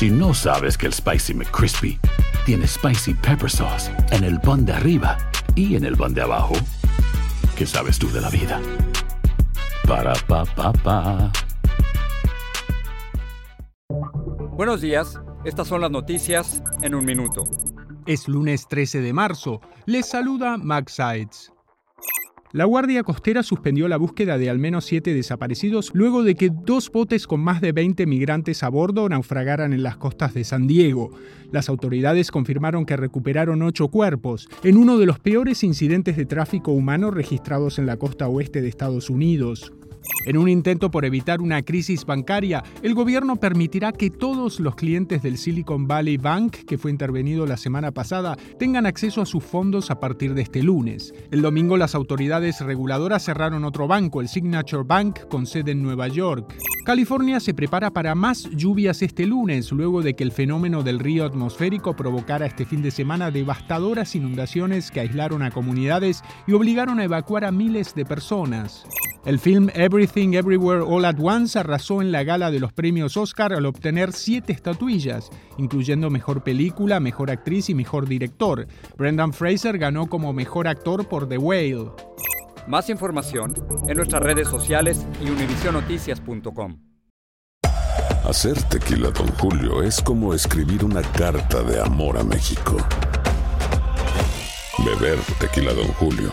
Si no sabes que el Spicy McCrispy tiene Spicy Pepper Sauce en el pan de arriba y en el pan de abajo, ¿qué sabes tú de la vida? Para, pa, pa, pa. Buenos días, estas son las noticias en un minuto. Es lunes 13 de marzo. Les saluda Max Sides. La Guardia Costera suspendió la búsqueda de al menos siete desaparecidos luego de que dos botes con más de 20 migrantes a bordo naufragaran en las costas de San Diego. Las autoridades confirmaron que recuperaron ocho cuerpos, en uno de los peores incidentes de tráfico humano registrados en la costa oeste de Estados Unidos. En un intento por evitar una crisis bancaria, el gobierno permitirá que todos los clientes del Silicon Valley Bank, que fue intervenido la semana pasada, tengan acceso a sus fondos a partir de este lunes. El domingo las autoridades reguladoras cerraron otro banco, el Signature Bank, con sede en Nueva York. California se prepara para más lluvias este lunes, luego de que el fenómeno del río atmosférico provocara este fin de semana devastadoras inundaciones que aislaron a comunidades y obligaron a evacuar a miles de personas. El film Everything Everywhere All at Once arrasó en la gala de los premios Oscar al obtener siete estatuillas, incluyendo Mejor Película, Mejor Actriz y Mejor Director. Brendan Fraser ganó como Mejor Actor por The Whale. Más información en nuestras redes sociales y univisionoticias.com. Hacer tequila, Don Julio, es como escribir una carta de amor a México. Beber tequila, Don Julio